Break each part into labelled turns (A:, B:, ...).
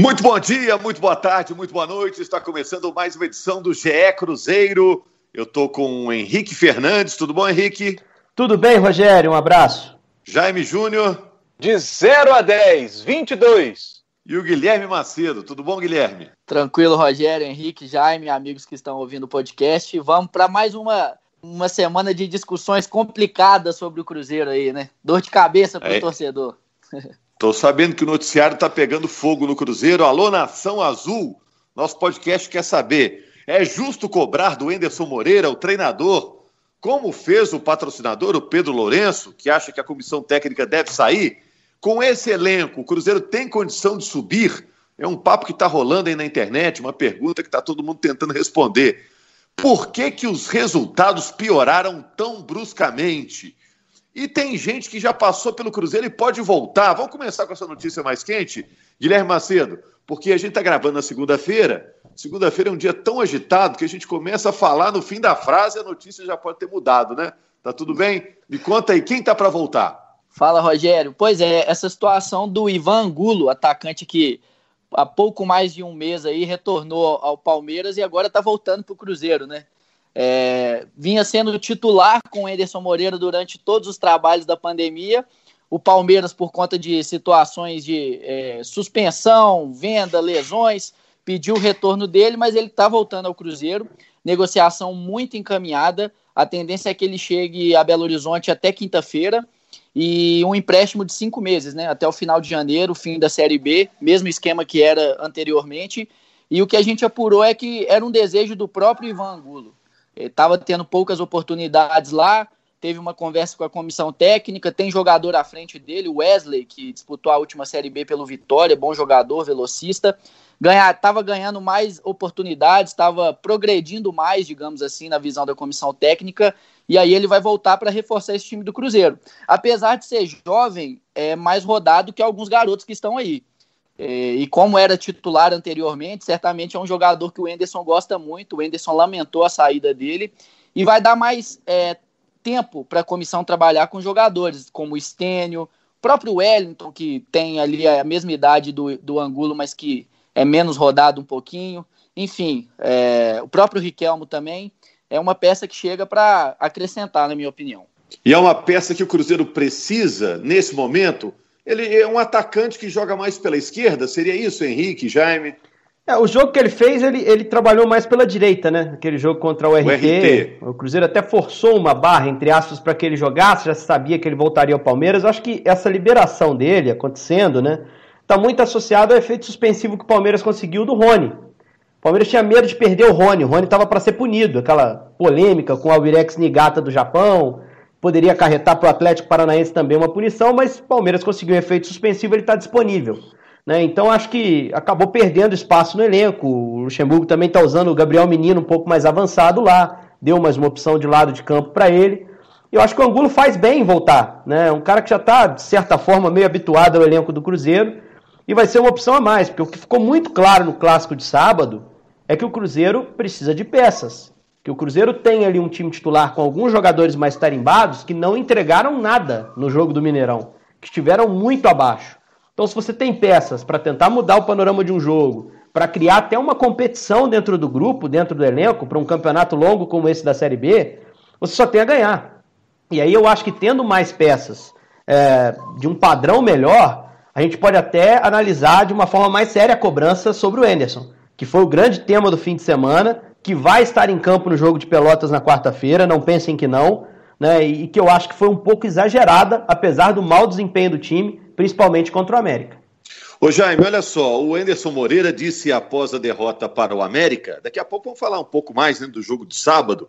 A: Muito bom dia, muito boa tarde, muito boa noite. Está começando mais uma edição do GE Cruzeiro. Eu estou com o Henrique Fernandes. Tudo bom, Henrique?
B: Tudo bem, Rogério. Um abraço.
A: Jaime Júnior.
C: De 0 a 10, 22.
A: E o Guilherme Macedo. Tudo bom, Guilherme?
D: Tranquilo, Rogério, Henrique, Jaime, amigos que estão ouvindo o podcast. Vamos para mais uma, uma semana de discussões complicadas sobre o Cruzeiro aí, né? Dor de cabeça para o é. torcedor.
A: Tô sabendo que o noticiário tá pegando fogo no Cruzeiro. Alô, Nação Azul. Nosso podcast quer saber: é justo cobrar do Enderson Moreira, o treinador, como fez o patrocinador, o Pedro Lourenço, que acha que a comissão técnica deve sair? Com esse elenco, o Cruzeiro tem condição de subir? É um papo que está rolando aí na internet, uma pergunta que está todo mundo tentando responder. Por que, que os resultados pioraram tão bruscamente? E tem gente que já passou pelo Cruzeiro e pode voltar. Vamos começar com essa notícia mais quente, Guilherme Macedo, porque a gente está gravando na segunda-feira. Segunda-feira é um dia tão agitado que a gente começa a falar no fim da frase e a notícia já pode ter mudado, né? Tá tudo bem? Me conta aí, quem tá para voltar?
D: Fala, Rogério. Pois é, essa situação do Ivan Angulo, atacante que há pouco mais de um mês aí retornou ao Palmeiras e agora está voltando para o Cruzeiro, né? É, vinha sendo titular com o Ederson Moreira durante todos os trabalhos da pandemia. O Palmeiras, por conta de situações de é, suspensão, venda, lesões, pediu o retorno dele, mas ele está voltando ao Cruzeiro. Negociação muito encaminhada. A tendência é que ele chegue a Belo Horizonte até quinta-feira e um empréstimo de cinco meses, né? Até o final de janeiro, fim da Série B, mesmo esquema que era anteriormente. E o que a gente apurou é que era um desejo do próprio Ivan Angulo estava tendo poucas oportunidades lá, teve uma conversa com a comissão técnica, tem jogador à frente dele, Wesley, que disputou a última Série B pelo Vitória, bom jogador, velocista, estava ganhando mais oportunidades, estava progredindo mais, digamos assim, na visão da comissão técnica, e aí ele vai voltar para reforçar esse time do Cruzeiro. Apesar de ser jovem, é mais rodado que alguns garotos que estão aí. É, e como era titular anteriormente, certamente é um jogador que o Enderson gosta muito. O Enderson lamentou a saída dele e vai dar mais é, tempo para a comissão trabalhar com jogadores como o Stênio, próprio Wellington, que tem ali a mesma idade do, do Angulo, mas que é menos rodado um pouquinho. Enfim, é, o próprio Riquelmo também é uma peça que chega para acrescentar, na minha opinião.
A: E é uma peça que o Cruzeiro precisa nesse momento ele é um atacante que joga mais pela esquerda, seria isso, Henrique, Jaime?
B: É, o jogo que ele fez, ele, ele trabalhou mais pela direita, né? Aquele jogo contra o RT. O, RT. o Cruzeiro até forçou uma barra, entre aspas, para que ele jogasse, já sabia que ele voltaria ao Palmeiras. Eu acho que essa liberação dele acontecendo, né? Tá muito associado ao efeito suspensivo que o Palmeiras conseguiu do Rony. O Palmeiras tinha medo de perder o Rony. O Rony estava para ser punido. Aquela polêmica com o Albirex Nigata do Japão poderia acarretar para o Atlético Paranaense também uma punição, mas o Palmeiras conseguiu um efeito suspensivo, ele está disponível. Né? Então acho que acabou perdendo espaço no elenco. O Luxemburgo também está usando o Gabriel Menino um pouco mais avançado lá, deu mais uma opção de lado de campo para ele. Eu acho que o Angulo faz bem em voltar. Né? Um cara que já está, de certa forma, meio habituado ao elenco do Cruzeiro. E vai ser uma opção a mais, porque o que ficou muito claro no clássico de sábado é que o Cruzeiro precisa de peças que o Cruzeiro tem ali um time titular com alguns jogadores mais tarimbados que não entregaram nada no jogo do Mineirão, que estiveram muito abaixo. Então, se você tem peças para tentar mudar o panorama de um jogo, para criar até uma competição dentro do grupo, dentro do elenco, para um campeonato longo como esse da Série B, você só tem a ganhar. E aí eu acho que tendo mais peças é, de um padrão melhor, a gente pode até analisar de uma forma mais séria a cobrança sobre o Enderson, que foi o grande tema do fim de semana que vai estar em campo no jogo de Pelotas na quarta-feira, não pensem que não, né? E que eu acho que foi um pouco exagerada, apesar do mau desempenho do time, principalmente contra o América.
A: Ô Jaime, olha só, o Enderson Moreira disse após a derrota para o América, daqui a pouco vamos falar um pouco mais né, do jogo de sábado,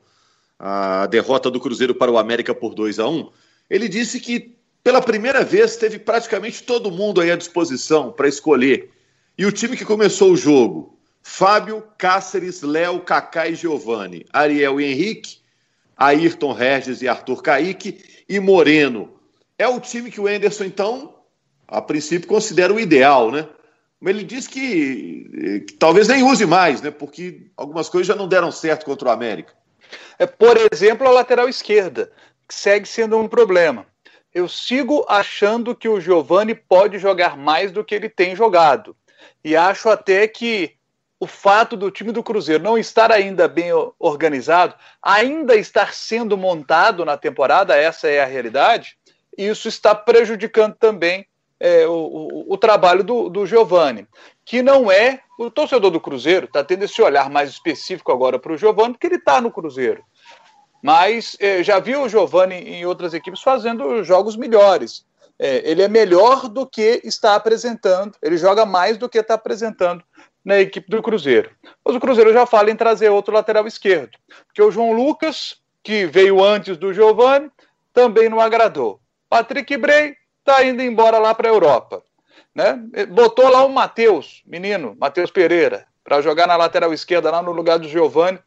A: a derrota do Cruzeiro para o América por 2 a 1 ele disse que pela primeira vez teve praticamente todo mundo aí à disposição para escolher. E o time que começou o jogo Fábio, Cáceres, Léo, Kaká e Giovanni, Ariel e Henrique, Ayrton Regis e Arthur Caíque e Moreno. É o time que o Enderson, então, a princípio, considera o ideal, né? Mas ele diz que, que, talvez nem use mais, né? Porque algumas coisas já não deram certo contra o América.
C: É, por exemplo, a lateral esquerda, que segue sendo um problema. Eu sigo achando que o Giovani pode jogar mais do que ele tem jogado. E acho até que o fato do time do Cruzeiro não estar ainda bem organizado, ainda estar sendo montado na temporada, essa é a realidade, isso está prejudicando também é, o, o, o, trabalho do, do Giovani, que não é o torcedor do Cruzeiro, está tendo esse olhar mais específico agora para o Giovani, porque ele está no Cruzeiro. Mas é, já viu o Giovani em outras equipes fazendo jogos melhores. É, ele é melhor do que está apresentando, ele joga mais do que está apresentando na equipe do Cruzeiro. Mas o Cruzeiro já fala em trazer outro lateral esquerdo, porque o João Lucas, que veio antes do Giovani, também não agradou. Patrick Bray está indo embora lá para a Europa. Né? Botou lá o Matheus, menino, Matheus Pereira, para jogar na lateral esquerda, lá no lugar do Giovani,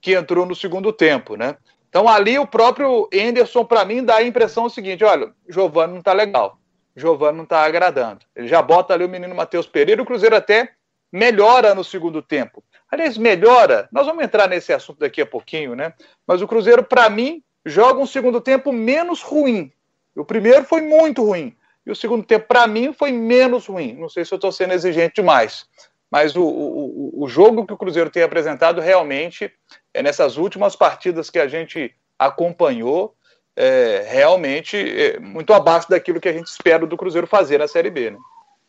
C: que entrou no segundo tempo. Né? Então ali o próprio Enderson, para mim, dá a impressão seguinte: olha, Giovani não está legal. Giovani não está agradando. Ele já bota ali o menino Matheus Pereira, o Cruzeiro até melhora no segundo tempo. Aliás, melhora, nós vamos entrar nesse assunto daqui a pouquinho, né? Mas o Cruzeiro, para mim, joga um segundo tempo menos ruim. O primeiro foi muito ruim. E o segundo tempo, para mim, foi menos ruim. Não sei se eu estou sendo exigente demais. Mas o, o, o jogo que o Cruzeiro tem apresentado realmente é nessas últimas partidas que a gente acompanhou, é, realmente é muito abaixo daquilo que a gente espera do Cruzeiro fazer na Série B. Né?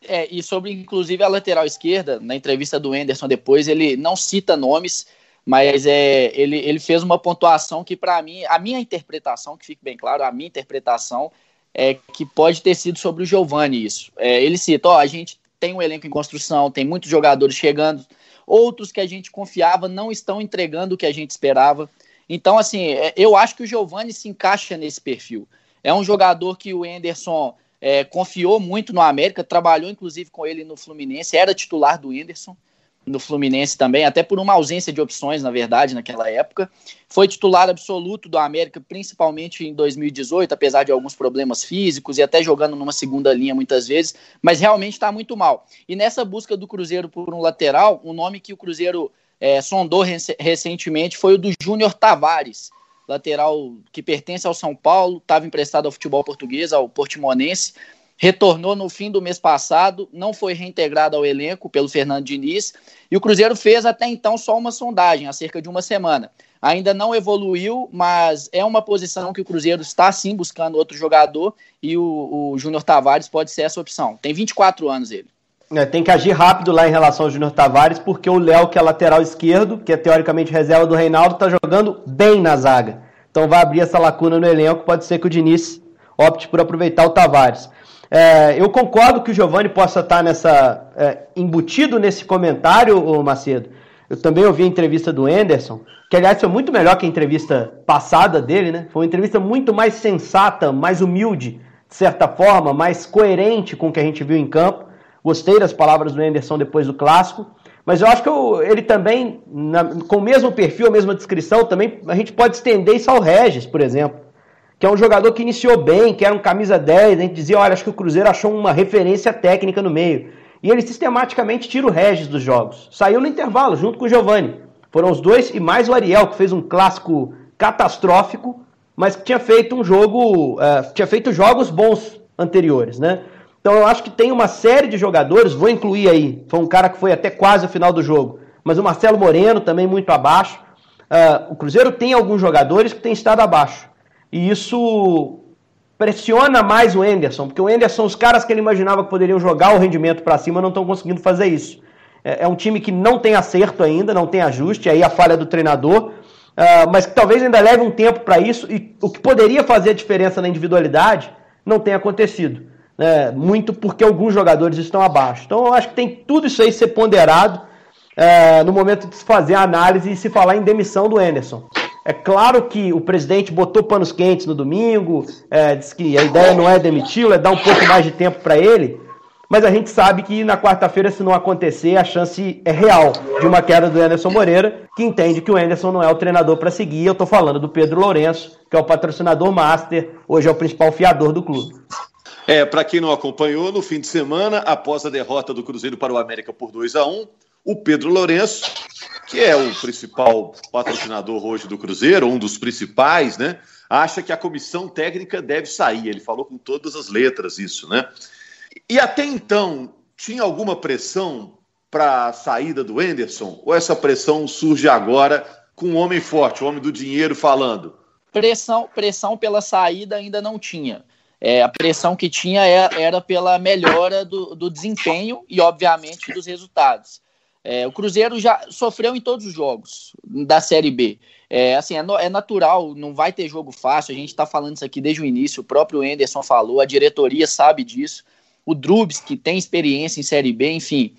D: É, e sobre, inclusive, a lateral esquerda, na entrevista do Enderson depois, ele não cita nomes, mas é, ele, ele fez uma pontuação que, para mim, a minha interpretação, que fique bem claro, a minha interpretação é que pode ter sido sobre o Giovani isso. É, ele cita, ó, a gente tem um elenco em construção, tem muitos jogadores chegando, outros que a gente confiava não estão entregando o que a gente esperava. Então, assim, é, eu acho que o Giovani se encaixa nesse perfil. É um jogador que o Enderson é, confiou muito no América, trabalhou inclusive com ele no Fluminense, era titular do Whindersson no Fluminense também, até por uma ausência de opções, na verdade, naquela época. Foi titular absoluto do América, principalmente em 2018, apesar de alguns problemas físicos e até jogando numa segunda linha muitas vezes, mas realmente está muito mal. E nessa busca do Cruzeiro por um lateral, um nome que o Cruzeiro é, sondou recentemente foi o do Júnior Tavares, lateral que pertence ao São Paulo, estava emprestado ao futebol português, ao Portimonense, retornou no fim do mês passado, não foi reintegrado ao elenco pelo Fernando Diniz, e o Cruzeiro fez até então só uma sondagem, há cerca de uma semana. Ainda não evoluiu, mas é uma posição que o Cruzeiro está sim buscando outro jogador, e o, o Júnior Tavares pode ser essa opção. Tem 24 anos ele.
B: É, tem que agir rápido lá em relação ao Júnior Tavares, porque o Léo, que é lateral esquerdo, que é teoricamente reserva do Reinaldo, está jogando bem na zaga. Então vai abrir essa lacuna no elenco, pode ser que o Diniz opte por aproveitar o Tavares. É, eu concordo que o Giovani possa estar tá nessa é, embutido nesse comentário, Macedo. Eu também ouvi a entrevista do Anderson, que aliás foi muito melhor que a entrevista passada dele, né? Foi uma entrevista muito mais sensata, mais humilde, de certa forma, mais coerente com o que a gente viu em campo. Gostei das palavras do Anderson depois do clássico. Mas eu acho que eu, ele também, na, com o mesmo perfil, a mesma descrição, também a gente pode estender isso ao Regis, por exemplo. Que é um jogador que iniciou bem, que era um camisa 10, a gente dizia, olha, acho que o Cruzeiro achou uma referência técnica no meio. E ele sistematicamente tira o Regis dos jogos. Saiu no intervalo, junto com o Giovani. Foram os dois e mais o Ariel, que fez um clássico catastrófico, mas que tinha feito um jogo. Uh, tinha feito jogos bons anteriores, né? Então eu acho que tem uma série de jogadores, vou incluir aí, foi um cara que foi até quase o final do jogo, mas o Marcelo Moreno também muito abaixo. Uh, o Cruzeiro tem alguns jogadores que têm estado abaixo. E isso pressiona mais o Enderson, porque o Enderson, os caras que ele imaginava que poderiam jogar o rendimento para cima, não estão conseguindo fazer isso. É, é, um time que não tem acerto ainda, não tem ajuste, aí a falha do treinador, uh, mas que talvez ainda leve um tempo para isso, e o que poderia fazer a diferença na individualidade não tem acontecido né, muito porque alguns jogadores estão abaixo. Então eu acho que tem tudo isso aí ser ponderado é, no momento de se fazer a análise e se falar em demissão do Anderson. É claro que o presidente botou panos quentes no domingo, é, disse que a ideia não é demiti-lo, é dar um pouco mais de tempo para ele, mas a gente sabe que na quarta-feira, se não acontecer, a chance é real de uma queda do Anderson Moreira, que entende que o Anderson não é o treinador para seguir. Eu estou falando do Pedro Lourenço, que é o patrocinador master, hoje é o principal fiador do clube.
A: É, para quem não acompanhou, no fim de semana, após a derrota do Cruzeiro para o América por 2 a 1 o Pedro Lourenço, que é o principal patrocinador hoje do Cruzeiro, um dos principais, né? Acha que a comissão técnica deve sair. Ele falou com todas as letras isso, né? E até então, tinha alguma pressão para a saída do Enderson? Ou essa pressão surge agora com um homem forte, o um homem do dinheiro falando?
D: Pressão, pressão pela saída ainda não tinha. É, a pressão que tinha era, era pela melhora do, do, desempenho e, obviamente, dos resultados. É, o Cruzeiro já sofreu em todos os jogos da Série B. É, assim, é, no, é, natural, não vai ter jogo fácil. A gente está falando isso aqui desde o início. O próprio Enderson falou, a diretoria sabe disso. O Drubs, que tem experiência em Série B, enfim.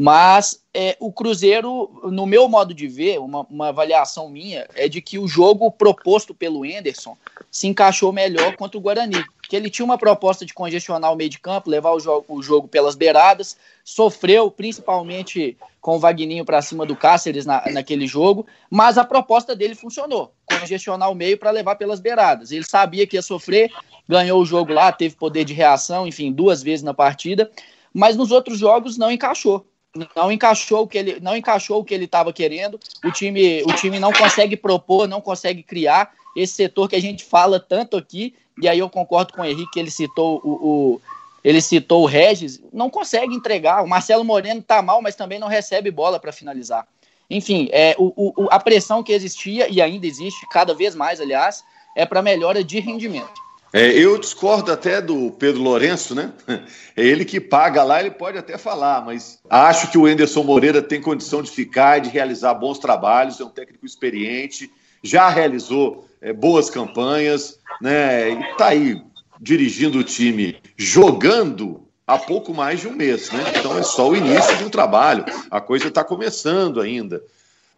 D: Mas é, o Cruzeiro, no meu modo de ver, uma, uma, avaliação minha, é de que o jogo proposto pelo Enderson se encaixou melhor contra o Guarani. Que ele tinha uma proposta de congestionar o meio de campo, levar o jogo, o jogo pelas beiradas, sofreu principalmente com o Vagninho para cima do Cáceres na, naquele jogo, mas a proposta dele funcionou congestionar o meio para levar pelas beiradas. Ele sabia que ia sofrer, ganhou o jogo lá, teve poder de reação, enfim, duas vezes na partida, mas nos outros jogos não encaixou não encaixou o que ele não encaixou o que ele estava querendo. O time, o time não consegue propor, não consegue criar esse setor que a gente fala tanto aqui. E aí eu concordo com o Henrique, ele citou o, o ele citou o Regis, não consegue entregar. O Marcelo Moreno está mal, mas também não recebe bola para finalizar. Enfim, é, o, o, a pressão que existia e ainda existe, cada vez mais, aliás, é para melhora de rendimento.
A: É, eu discordo até do Pedro Lourenço, né? É ele que paga lá, ele pode até falar, mas acho que o Enderson Moreira tem condição de ficar e de realizar bons trabalhos, é um técnico experiente, já realizou é, boas campanhas, né? E tá aí dirigindo o time, jogando há pouco mais de um mês, né? Então é só o início de um trabalho, a coisa está começando ainda.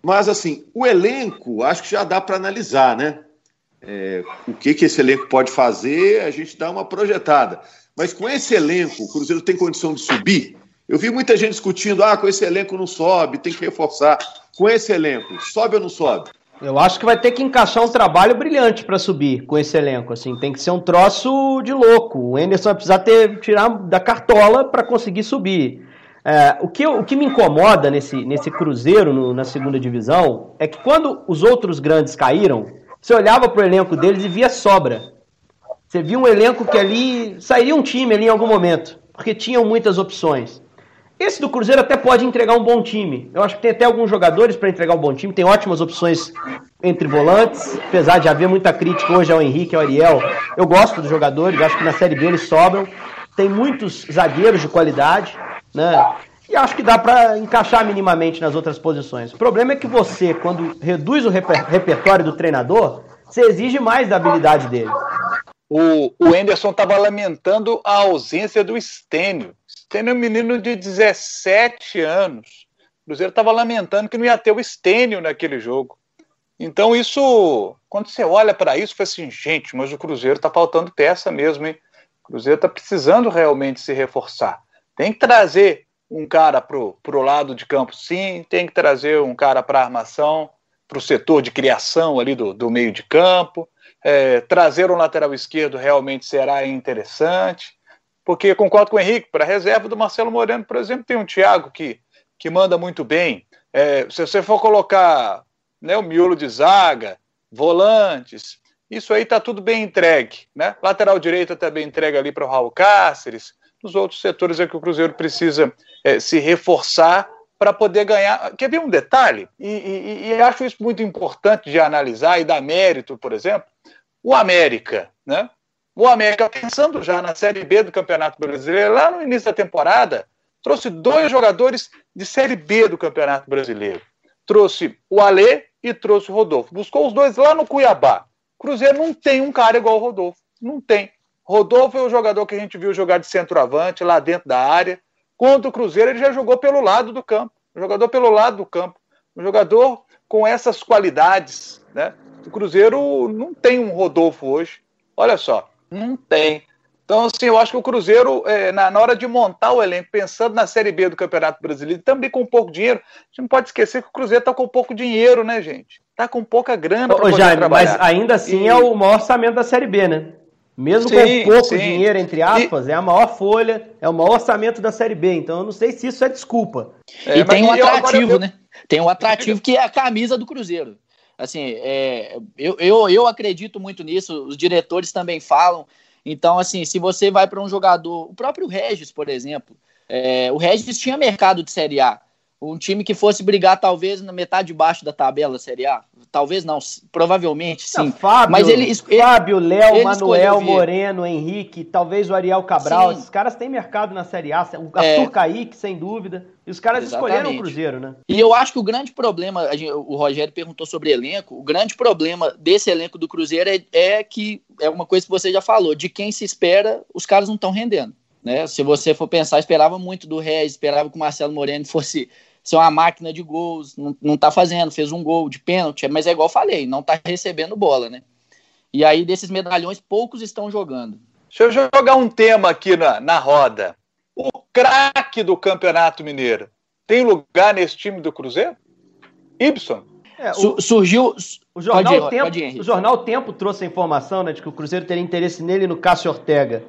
A: Mas assim, o elenco, acho que já dá para analisar, né? É, o que, que esse elenco pode fazer, a gente dá uma projetada. Mas com esse elenco, o Cruzeiro tem condição de subir? Eu vi muita gente discutindo: ah, com esse elenco não sobe, tem que reforçar. Com esse elenco, sobe ou não sobe?
B: Eu acho que vai ter que encaixar um trabalho brilhante para subir com esse elenco. Assim, tem que ser um troço de louco. O Enderson vai precisar ter, tirar da cartola para conseguir subir. É, o, que, o que me incomoda nesse, nesse Cruzeiro no, na segunda divisão é que quando os outros grandes caíram, você olhava para o elenco deles e via sobra. Você via um elenco que ali sairia um time ali em algum momento, porque tinham muitas opções. Esse do Cruzeiro até pode entregar um bom time. Eu acho que tem até alguns jogadores para entregar um bom time. Tem ótimas opções entre volantes, apesar de haver muita crítica hoje ao Henrique ao Ariel. Eu gosto dos jogadores, acho que na Série B eles sobram. Tem muitos zagueiros de qualidade, né? E acho que dá para encaixar minimamente nas outras posições. O problema é que você, quando reduz o reper repertório do treinador, você exige mais da habilidade dele.
C: O, o Anderson estava lamentando a ausência do Stênio. Stênio é um menino de 17 anos. O Cruzeiro estava lamentando que não ia ter o Stênio naquele jogo. Então, isso, quando você olha para isso, fala assim: gente, mas o Cruzeiro está faltando peça mesmo, hein? O Cruzeiro está precisando realmente se reforçar. Tem que trazer um cara para o lado de campo, sim, tem que trazer um cara para armação, para o setor de criação ali do, do meio de campo. É, trazer um lateral esquerdo realmente será interessante, porque concordo com o Henrique, para a reserva do Marcelo Moreno, por exemplo, tem um Thiago que, que manda muito bem. É, se você for colocar né, o miolo de zaga, volantes, isso aí está tudo bem entregue. Né? Lateral direito está bem entregue ali para o Raul Cáceres. Nos outros setores é que o Cruzeiro precisa é, se reforçar para poder ganhar. Quer ver um detalhe? E, e, e, acho isso muito importante de analisar e dar mérito, por exemplo. O América, né? O América, pensando já na Série B do Campeonato Brasileiro, lá no início da temporada, trouxe dois jogadores de Série B do Campeonato Brasileiro. Trouxe o Alê e trouxe o Rodolfo. Buscou os dois lá no Cuiabá. Cruzeiro não tem um cara igual o Rodolfo. Não tem. Rodolfo é o jogador que a gente viu jogar de centroavante lá dentro da área Contra o Cruzeiro, ele já jogou pelo lado do campo. Um jogador pelo lado do campo. Um jogador com essas qualidades. Né? O Cruzeiro não tem um Rodolfo hoje. Olha só, não tem. Então, assim, eu acho que o Cruzeiro, é, na, na, hora de montar o elenco, pensando na Série B do Campeonato Brasileiro, também com pouco dinheiro, a gente não pode esquecer que o Cruzeiro está com pouco dinheiro, né, gente? Está com pouca grana
B: para poder trabalhar. Mas ainda assim e... é o maior orçamento da Série B, né? Mesmo sim, com pouco sim. dinheiro, entre aspas, e... é a maior folha, é o maior orçamento da Série B. Então eu não sei se isso é desculpa.
D: É, e tem um atrativo, eu... né? Tem um atrativo que é a camisa do Cruzeiro. Assim, é, eu, eu, eu acredito muito nisso, os diretores também falam. Então, assim, se você vai para um jogador, o próprio Regis, por exemplo, É, o Regis tinha mercado de Série A. Um time que fosse brigar, talvez, na metade de baixo da tabela Série A. Talvez não, provavelmente sim. Não,
B: Fábio, Mas ele, Fábio, Léo, Manuel, Moreno, Henrique, talvez o Ariel Cabral. Sim. Esses caras têm mercado na Série A. O é. Arthur é... Kaique, sem dúvida. E os caras Exatamente. escolheram o Cruzeiro, né?
D: E eu acho que o grande problema, o Rogério perguntou sobre elenco, o grande problema desse elenco do Cruzeiro é, é que, é uma coisa que você já falou, de quem se espera, os caras não estão rendendo. Né? Se você for pensar, esperava muito do Regis, esperava que o Marcelo Moreno fosse ser uma máquina de gols, não, não tá fazendo, fez um gol de pênalti, mas é igual eu falei, não tá recebendo bola, né? E aí, desses medalhões, poucos estão jogando.
C: Deixa eu jogar um tema aqui na, na roda. O craque do Campeonato Mineiro tem lugar nesse time do Cruzeiro? Ibson?
D: É, o, surgiu.
B: O jornal, ir, Tempo, o jornal Tempo trouxe a informação né, de que o Cruzeiro teria interesse nele e no Cássio Ortega.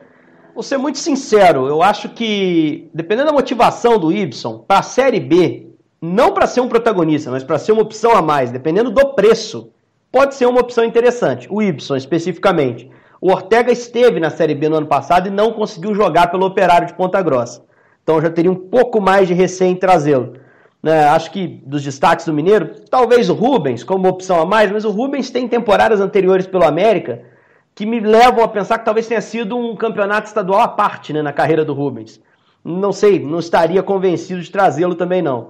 B: Vou ser muito sincero, eu acho que, dependendo da motivação do Ibson, para a Série B, não para ser um protagonista, mas para ser uma opção a mais, dependendo do preço, pode ser uma opção interessante. O Ibson, especificamente. O Ortega esteve na Série B no ano passado e não conseguiu jogar pelo Operário de Ponta Grossa. Então já teria um pouco mais de receio em trazê-lo. Né, acho que dos destaques do Mineiro, talvez o Rubens como opção a mais, mas o Rubens tem temporadas anteriores pelo América que me levam a pensar que talvez tenha sido um campeonato estadual à parte né, na carreira do Rubens. Não sei, não estaria convencido de trazê-lo também não.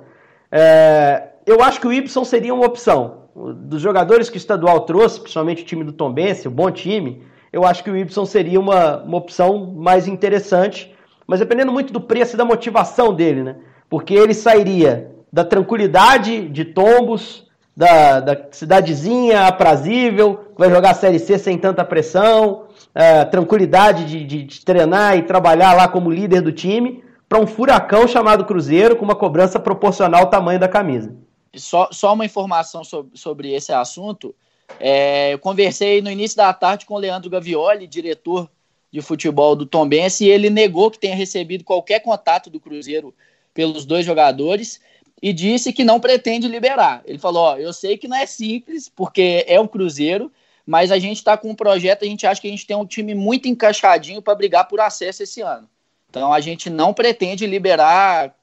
B: É, eu acho que o Y seria uma opção. Dos jogadores que o estadual trouxe, principalmente o time do Tombense, o bom time, eu acho que o Y seria uma, uma opção mais interessante, mas dependendo muito do preço e da motivação dele, né? Porque ele sairia da tranquilidade de Tombos, da, da cidadezinha aprazível, vai jogar a Série C sem tanta pressão, é, tranquilidade de, de, de, treinar e trabalhar lá como líder do time, para um furacão chamado Cruzeiro com uma cobrança proporcional ao tamanho da camisa.
D: Só, só uma informação sobre, sobre esse assunto. É, eu conversei no início da tarde com o Leandro Gavioli, diretor de futebol do Tombense, e ele negou que tenha recebido qualquer contato do Cruzeiro pelos dois jogadores e disse que não pretende liberar. Ele falou: Ó, eu sei que não é simples, porque é o Cruzeiro, mas a gente está com um projeto, a gente acha que a gente tem um time muito encaixadinho para brigar por acesso esse ano. Então a gente não pretende liberar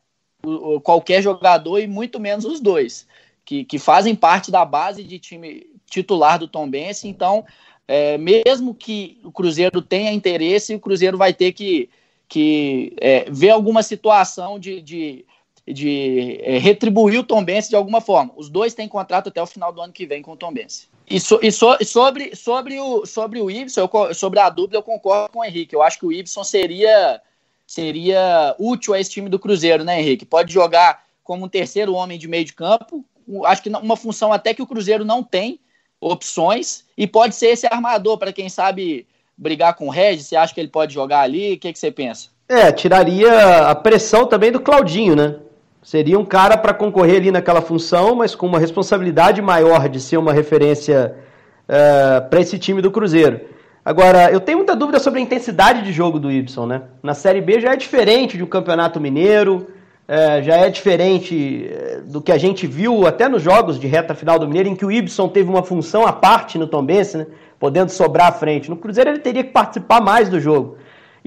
D: qualquer jogador e muito menos os dois, que, que fazem parte da base de time titular do Tom Bense. Então, é, mesmo que o Cruzeiro tenha interesse, o Cruzeiro vai ter que, que é, ver alguma situação de, de de é, retribuir o Tom Benz de alguma forma. Os dois têm contrato até o final do ano que vem com o Tom Benz. E, so, e, so, sobre, sobre, o, sobre o Ibson, eu, sobre a dúvida, eu concordo com o Henrique. Eu acho que o Ibson seria, seria útil a esse time do Cruzeiro, né, Henrique? Pode jogar como um terceiro homem de meio de campo. Acho que uma função até que o Cruzeiro não tem opções. E pode ser esse armador, para quem sabe brigar com o Regis. Você acha que ele pode jogar ali? O que, que você pensa?
B: É, tiraria a pressão também do Claudinho, né? Seria um cara para concorrer ali naquela função, mas com uma responsabilidade maior de ser uma referência uh, eh, para esse time do Cruzeiro. Agora, eu tenho muita dúvida sobre a intensidade de jogo do Ibson, né? Na Série B já é diferente de um campeonato mineiro, uh, já é diferente eh, do que a gente viu até nos jogos de reta final do Mineiro, em que o Ibson teve uma função à parte no Tombense, né? Podendo sobrar à frente. No Cruzeiro ele teria que participar mais do jogo.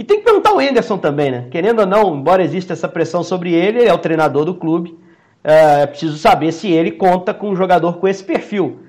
B: E tem que perguntar o Enderson também, né? Querendo ou não, embora exista essa pressão sobre ele, ele é o treinador do clube. É, é preciso saber se ele conta com um jogador com esse perfil.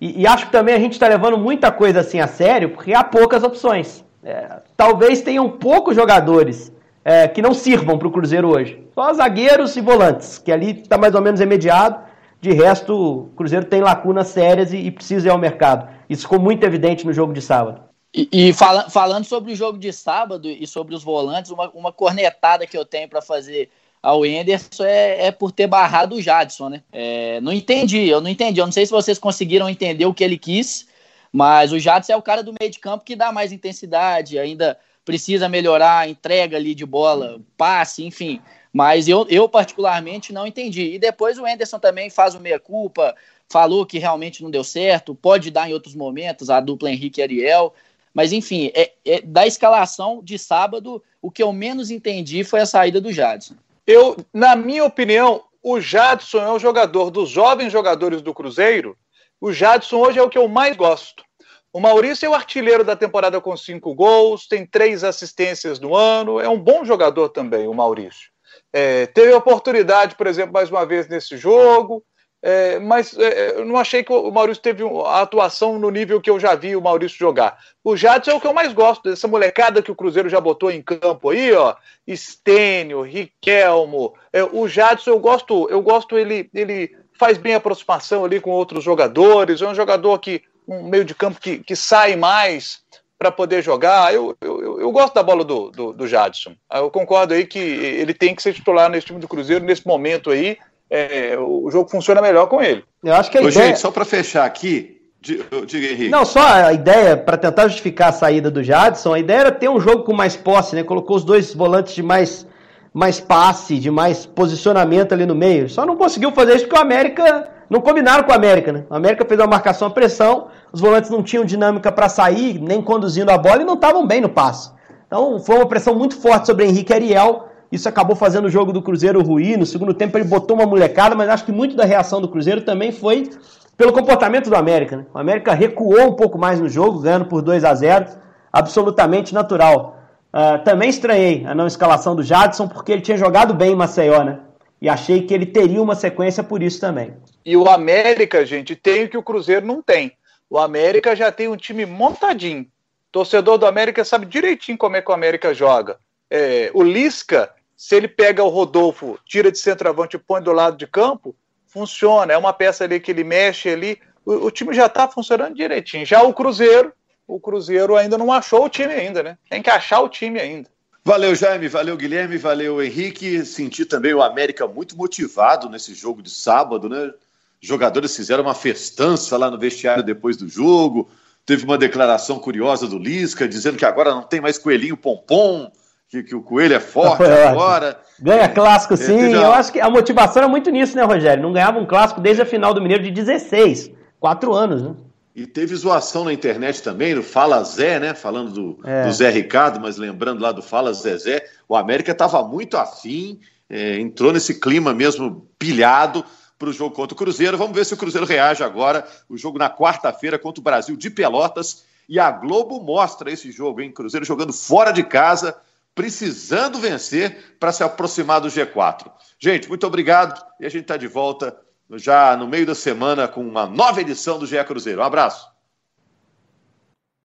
B: E, e acho que também a gente está levando muita coisa assim a sério, porque há poucas opções. É, talvez tenham poucos jogadores é, que não sirvam para o Cruzeiro hoje. Só zagueiros e volantes, que ali está mais ou menos remediado. De resto, o Cruzeiro tem lacunas sérias e, e precisa ir ao mercado. Isso ficou muito evidente no jogo de sábado.
D: E, e fala, falando sobre o jogo de sábado e sobre os volantes, uma, uma cornetada que eu tenho para fazer ao Enderson é, é, por ter barrado o Jadson, né? É, não entendi, eu não entendi. Eu não sei se vocês conseguiram entender o que ele quis, mas o Jadson é o cara do meio de campo que dá mais intensidade, ainda precisa melhorar a entrega ali de bola, passe, enfim. Mas eu, eu particularmente não entendi. E depois o Enderson também faz o meia-culpa, falou que realmente não deu certo, pode dar em outros momentos, a dupla Henrique e Ariel. Mas, enfim, é, é, da escalação de sábado, o que eu menos entendi foi a saída do Jadson.
C: Eu, na minha opinião, o Jadson é o jogador dos jovens jogadores do Cruzeiro. O Jadson hoje é o que eu mais gosto. O Maurício é o artilheiro da temporada com cinco gols, tem três assistências no ano, é um bom jogador também, o Maurício. É, teve oportunidade, por exemplo, mais uma vez nesse jogo, é, mas é, eu não achei que o Maurício teve a atuação no nível que eu já vi o Maurício jogar. O Jadson é o que eu mais gosto, dessa molecada que o Cruzeiro já botou em campo aí, ó. Estênio, Riquelmo. É, o Jadson eu gosto, eu gosto, ele, ele faz bem a aproximação ali com outros jogadores, é um jogador que, um meio de campo que, que sai mais para poder jogar. Eu, eu, eu, gosto da bola do, do, do Jadson. Eu concordo aí que ele tem que ser titular nesse time do Cruzeiro nesse momento aí é, o jogo funciona melhor com ele.
A: Eu acho que a Ô, ideia... Gente, só para fechar aqui, diga Henrique.
B: Não, só a ideia, para tentar justificar a saída do Jadson, a ideia era ter um jogo com mais posse, né? Colocou os dois volantes de mais, mais passe, de mais posicionamento ali no meio. Só não conseguiu fazer isso porque o América. Não combinaram com o América, né? O América fez uma marcação à pressão, os volantes não tinham dinâmica para sair, nem conduzindo a bola e não estavam bem no passe. Então foi uma pressão muito forte sobre Henrique Ariel isso acabou fazendo o jogo do Cruzeiro ruir. No segundo tempo ele botou uma molecada, mas acho que muito da reação do Cruzeiro também foi pelo comportamento do América. Né? O América recuou um pouco mais no jogo, ganhando por 2 a 0 absolutamente natural. Uh, também estranhei a não escalação do Jadson, porque ele tinha jogado bem em Maceió, né? E achei que ele teria uma sequência por isso também.
C: E o América, gente, tem o que o Cruzeiro não tem. O América já tem um time montadinho. Torcedor do América sabe direitinho como é que o América joga. É, o Lisca se ele pega o Rodolfo, tira de centroavante e põe do lado de campo, funciona. É uma peça ali que ele mexe ali. O, o time já está funcionando direitinho. Já o Cruzeiro, o Cruzeiro ainda não achou o time ainda, né? Tem que achar o time ainda.
A: Valeu, Jaime, valeu, Guilherme, valeu, Henrique. Senti também o América muito motivado nesse jogo de sábado, né? Jogadores fizeram uma festança lá no vestiário depois do jogo. Teve uma declaração curiosa do Lisca, dizendo que agora não tem mais coelhinho pompom que, que o Coelho é forte agora.
B: Ganha clássico é, sim. Eu acho que a motivação era muito nisso, né, Rogério? Não ganhava um clássico desde a final do Mineiro de 16. Quatro anos, né?
A: E teve zoação na internet também, no Fala Zé, né? Falando do, é. do Zé Ricardo, mas lembrando lá do Fala Zezé. O América estava muito afim, é, entrou nesse clima mesmo pilhado para o jogo contra o Cruzeiro. Vamos ver se o Cruzeiro reage agora. O jogo na quarta-feira contra o Brasil de Pelotas. E a Globo mostra esse jogo, hein? Cruzeiro jogando fora de casa precisando vencer para se aproximar do G4. Gente, muito obrigado e a gente está de volta já no meio da semana com uma nova edição do GE Cruzeiro. Um abraço.